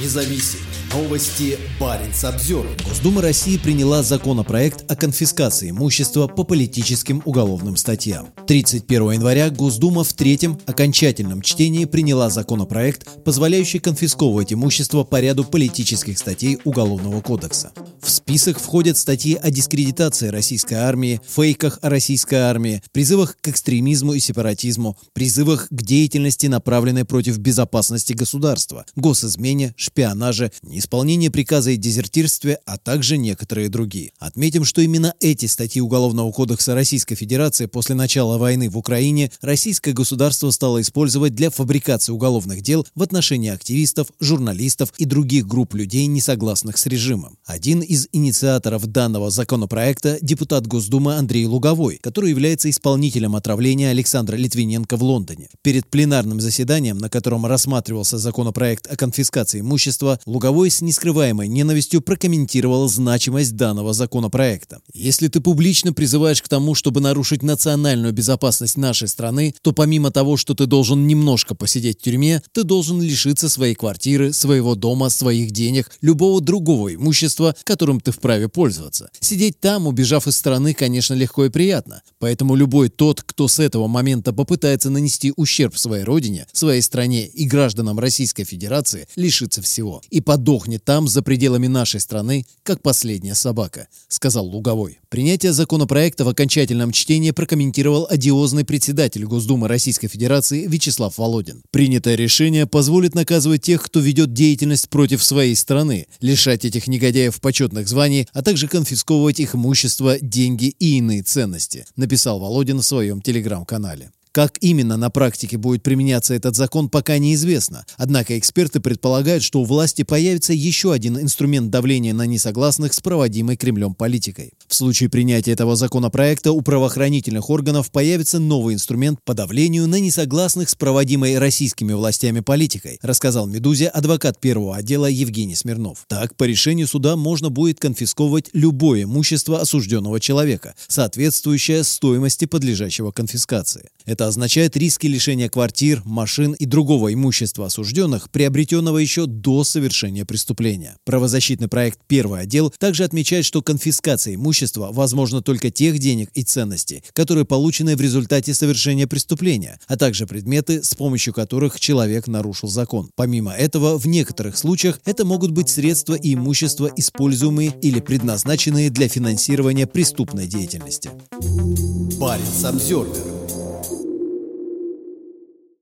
независим. Новости Баренц обзор. Госдума России приняла законопроект о конфискации имущества по политическим уголовным статьям. 31 января Госдума в третьем окончательном чтении приняла законопроект, позволяющий конфисковывать имущество по ряду политических статей Уголовного кодекса. В список входят статьи о дискредитации российской армии, фейках о российской армии, призывах к экстремизму и сепаратизму, призывах к деятельности, направленной против безопасности государства, госизмене, шпионаже, неисполнение приказа и дезертирстве, а также некоторые другие. Отметим, что именно эти статьи Уголовного кодекса Российской Федерации после начала войны в Украине российское государство стало использовать для фабрикации уголовных дел в отношении активистов, журналистов и других групп людей, не согласных с режимом. Один из инициаторов данного законопроекта депутат Госдумы Андрей Луговой, который является исполнителем отравления Александра Литвиненко в Лондоне. Перед пленарным заседанием, на котором рассматривался законопроект о конфискации имущества, Луговой с нескрываемой ненавистью прокомментировал значимость данного законопроекта. Если ты публично призываешь к тому, чтобы нарушить национальную безопасность нашей страны, то помимо того, что ты должен немножко посидеть в тюрьме, ты должен лишиться своей квартиры, своего дома, своих денег, любого другого имущества, которым ты вправе пользоваться. Сидеть там, убежав из страны, конечно, легко и приятно. Поэтому любой тот, кто с этого момента попытается нанести ущерб своей родине, своей стране и гражданам Российской Федерации, лишится всего. И подохнет там, за пределами нашей страны, как последняя собака, сказал Луговой. Принятие законопроекта в окончательном чтении прокомментировал одиозный председатель Госдумы Российской Федерации Вячеслав Володин. Принятое решение позволит наказывать тех, кто ведет деятельность против своей страны, лишать этих негодяев почетных званий, а также конфисковывать их имущество, деньги и иные ценности, написал Володин в своем телеграм-канале. Как именно на практике будет применяться этот закон, пока неизвестно. Однако эксперты предполагают, что у власти появится еще один инструмент давления на несогласных с проводимой Кремлем политикой. В случае принятия этого законопроекта у правоохранительных органов появится новый инструмент по давлению на несогласных с проводимой российскими властями политикой, рассказал «Медузе» адвокат первого отдела Евгений Смирнов. Так, по решению суда можно будет конфисковывать любое имущество осужденного человека, соответствующее стоимости подлежащего конфискации. Означает риски лишения квартир, машин и другого имущества осужденных, приобретенного еще до совершения преступления. Правозащитный проект «Первый отдел» также отмечает, что конфискация имущества возможна только тех денег и ценностей, которые получены в результате совершения преступления, а также предметы, с помощью которых человек нарушил закон. Помимо этого, в некоторых случаях это могут быть средства и имущество, используемые или предназначенные для финансирования преступной деятельности. Парень Самсервер